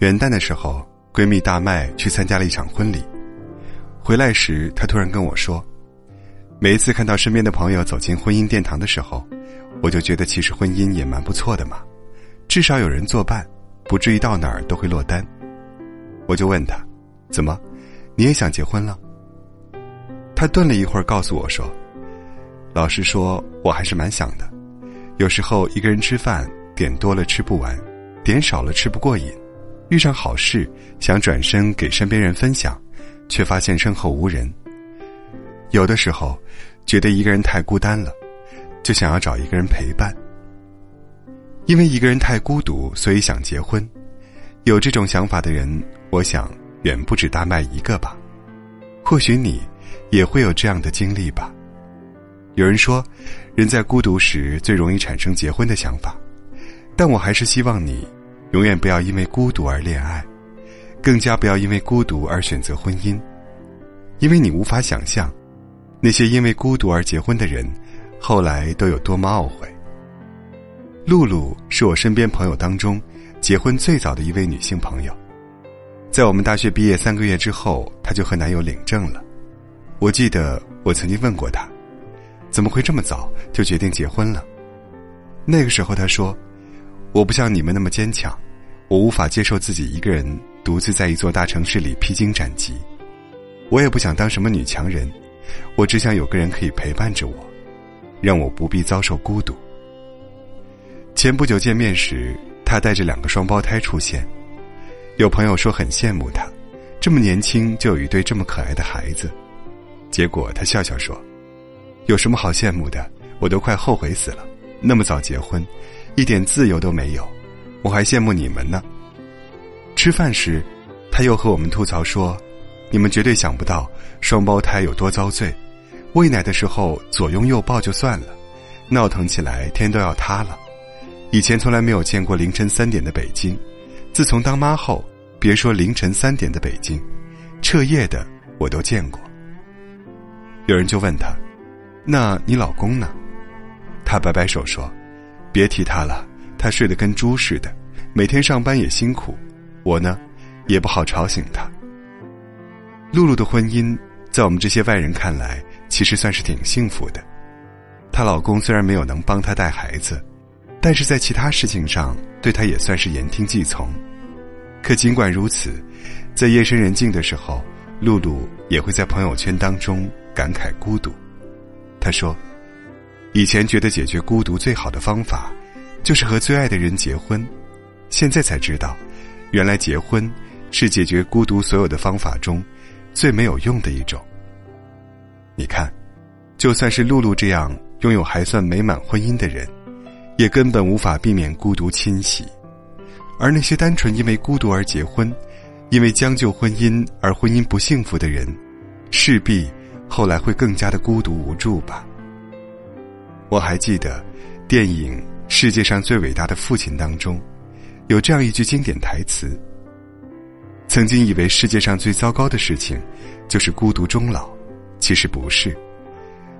元旦的时候，闺蜜大麦去参加了一场婚礼。回来时，她突然跟我说：“每一次看到身边的朋友走进婚姻殿堂的时候，我就觉得其实婚姻也蛮不错的嘛，至少有人作伴，不至于到哪儿都会落单。”我就问她：“怎么，你也想结婚了？”她顿了一会儿，告诉我说：“老实说，我还是蛮想的。有时候一个人吃饭，点多了吃不完，点少了吃不过瘾。”遇上好事，想转身给身边人分享，却发现身后无人。有的时候，觉得一个人太孤单了，就想要找一个人陪伴。因为一个人太孤独，所以想结婚。有这种想法的人，我想远不止大麦一个吧。或许你也会有这样的经历吧。有人说，人在孤独时最容易产生结婚的想法，但我还是希望你。永远不要因为孤独而恋爱，更加不要因为孤独而选择婚姻，因为你无法想象，那些因为孤独而结婚的人，后来都有多么懊悔。露露是我身边朋友当中结婚最早的一位女性朋友，在我们大学毕业三个月之后，她就和男友领证了。我记得我曾经问过她，怎么会这么早就决定结婚了？那个时候她说。我不像你们那么坚强，我无法接受自己一个人独自在一座大城市里披荆斩棘。我也不想当什么女强人，我只想有个人可以陪伴着我，让我不必遭受孤独。前不久见面时，他带着两个双胞胎出现，有朋友说很羡慕他，这么年轻就有一对这么可爱的孩子。结果他笑笑说：“有什么好羡慕的？我都快后悔死了，那么早结婚。”一点自由都没有，我还羡慕你们呢。吃饭时，他又和我们吐槽说：“你们绝对想不到双胞胎有多遭罪，喂奶的时候左拥右抱就算了，闹腾起来天都要塌了。以前从来没有见过凌晨三点的北京，自从当妈后，别说凌晨三点的北京，彻夜的我都见过。”有人就问他：“那你老公呢？”他摆摆手说。别提他了，他睡得跟猪似的，每天上班也辛苦，我呢，也不好吵醒他。露露的婚姻，在我们这些外人看来，其实算是挺幸福的。她老公虽然没有能帮她带孩子，但是在其他事情上，对她也算是言听计从。可尽管如此，在夜深人静的时候，露露也会在朋友圈当中感慨孤独。她说。以前觉得解决孤独最好的方法，就是和最爱的人结婚，现在才知道，原来结婚是解决孤独所有的方法中最没有用的一种。你看，就算是露露这样拥有还算美满婚姻的人，也根本无法避免孤独侵袭；而那些单纯因为孤独而结婚，因为将就婚姻而婚姻不幸福的人，势必后来会更加的孤独无助吧。我还记得，电影《世界上最伟大的父亲》当中，有这样一句经典台词：“曾经以为世界上最糟糕的事情，就是孤独终老，其实不是。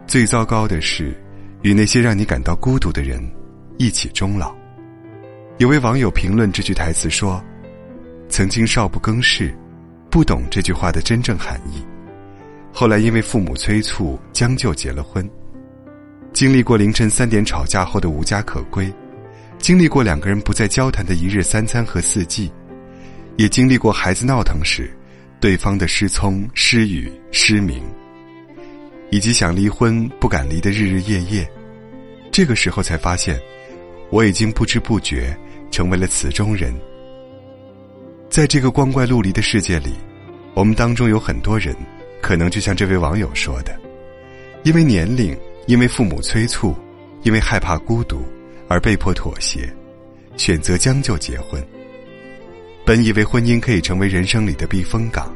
最糟糕的是，与那些让你感到孤独的人一起终老。”有位网友评论这句台词说：“曾经少不更事，不懂这句话的真正含义，后来因为父母催促，将就结了婚。”经历过凌晨三点吵架后的无家可归，经历过两个人不再交谈的一日三餐和四季，也经历过孩子闹腾时，对方的失聪、失语、失明，以及想离婚不敢离的日日夜夜。这个时候才发现，我已经不知不觉成为了词中人。在这个光怪陆离的世界里，我们当中有很多人，可能就像这位网友说的，因为年龄。因为父母催促，因为害怕孤独，而被迫妥协，选择将就结婚。本以为婚姻可以成为人生里的避风港，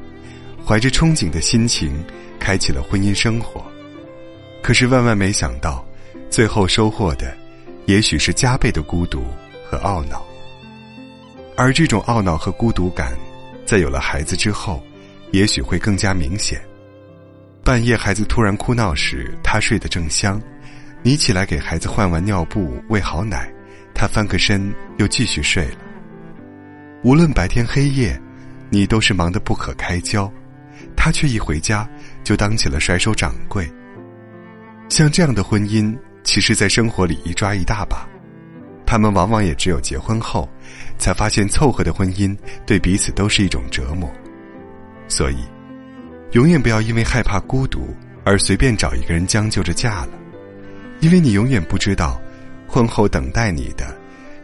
怀着憧憬的心情，开启了婚姻生活。可是万万没想到，最后收获的，也许是加倍的孤独和懊恼。而这种懊恼和孤独感，在有了孩子之后，也许会更加明显。半夜孩子突然哭闹时，他睡得正香，你起来给孩子换完尿布、喂好奶，他翻个身又继续睡了。无论白天黑夜，你都是忙得不可开交，他却一回家就当起了甩手掌柜。像这样的婚姻，其实，在生活里一抓一大把，他们往往也只有结婚后，才发现凑合的婚姻对彼此都是一种折磨。所以，永远不要因为害怕孤独而随便找一个人将就着嫁了，因为你永远不知道，婚后等待你的，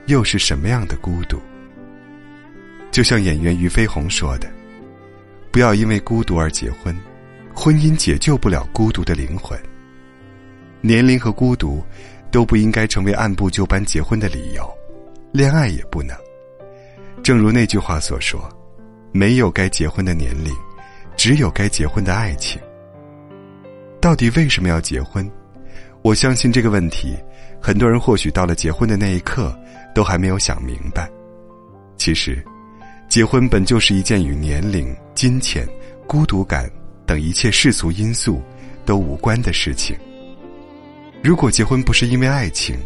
又是什么样的孤独。就像演员俞飞鸿说的：“不要因为孤独而结婚，婚姻解救不了孤独的灵魂。年龄和孤独，都不应该成为按部就班结婚的理由，恋爱也不能。正如那句话所说：‘没有该结婚的年龄，只有该结婚的爱情。’到底为什么要结婚？我相信这个问题，很多人或许到了结婚的那一刻，都还没有想明白。其实。”结婚本就是一件与年龄、金钱、孤独感等一切世俗因素都无关的事情。如果结婚不是因为爱情，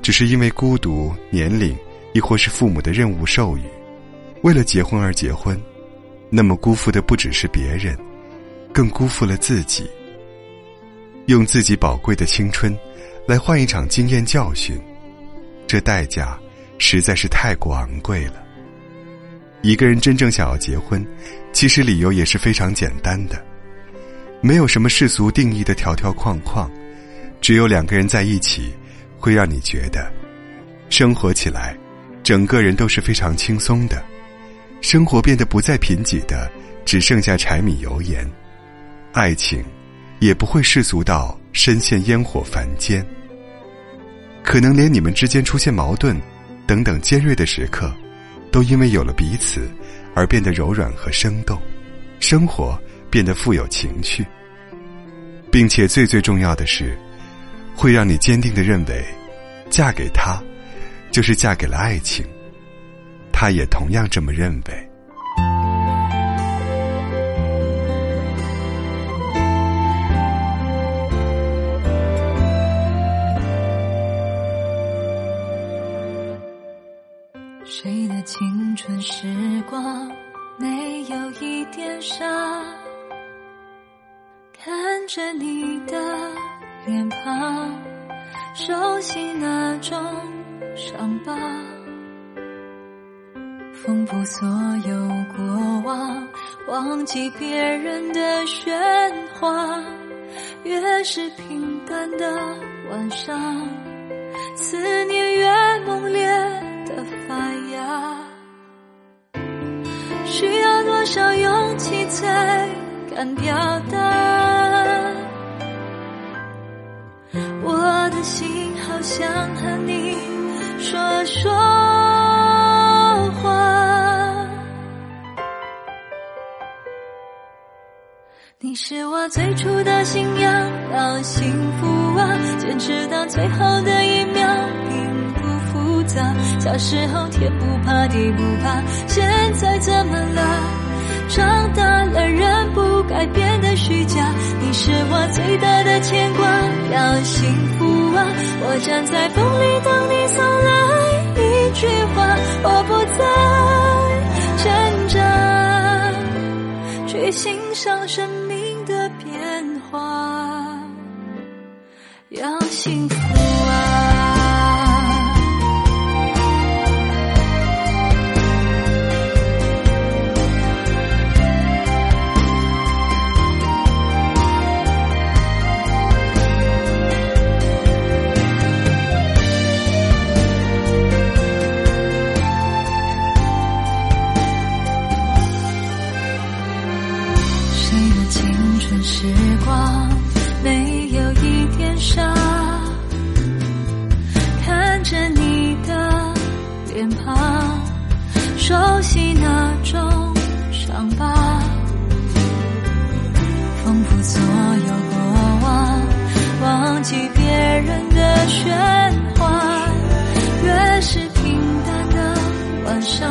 只是因为孤独、年龄，亦或是父母的任务授予，为了结婚而结婚，那么辜负的不只是别人，更辜负了自己。用自己宝贵的青春来换一场经验教训，这代价实在是太过昂贵了。一个人真正想要结婚，其实理由也是非常简单的，没有什么世俗定义的条条框框，只有两个人在一起，会让你觉得，生活起来，整个人都是非常轻松的，生活变得不再贫瘠的，只剩下柴米油盐，爱情，也不会世俗到深陷烟火凡间，可能连你们之间出现矛盾，等等尖锐的时刻。都因为有了彼此，而变得柔软和生动，生活变得富有情趣，并且最最重要的是，会让你坚定的认为，嫁给他，就是嫁给了爱情。他也同样这么认为。谁的青春时光没有一点伤？看着你的脸庞，熟悉那种伤疤，丰富所有过往，忘记别人的喧哗。越是平淡的晚上，思念越猛烈的发芽。需要多少勇气才敢表达？最初的信仰，要幸福啊，坚持到最后的一秒。并不复杂小时候天不怕地不怕，现在怎么了？长大了人不该变得虚假。你是我最大的牵挂，要幸福啊！我站在风里等你送来一句话，我不再挣扎，去欣赏生命要幸福。所有过往，忘记别人的喧哗。越是平淡的晚上，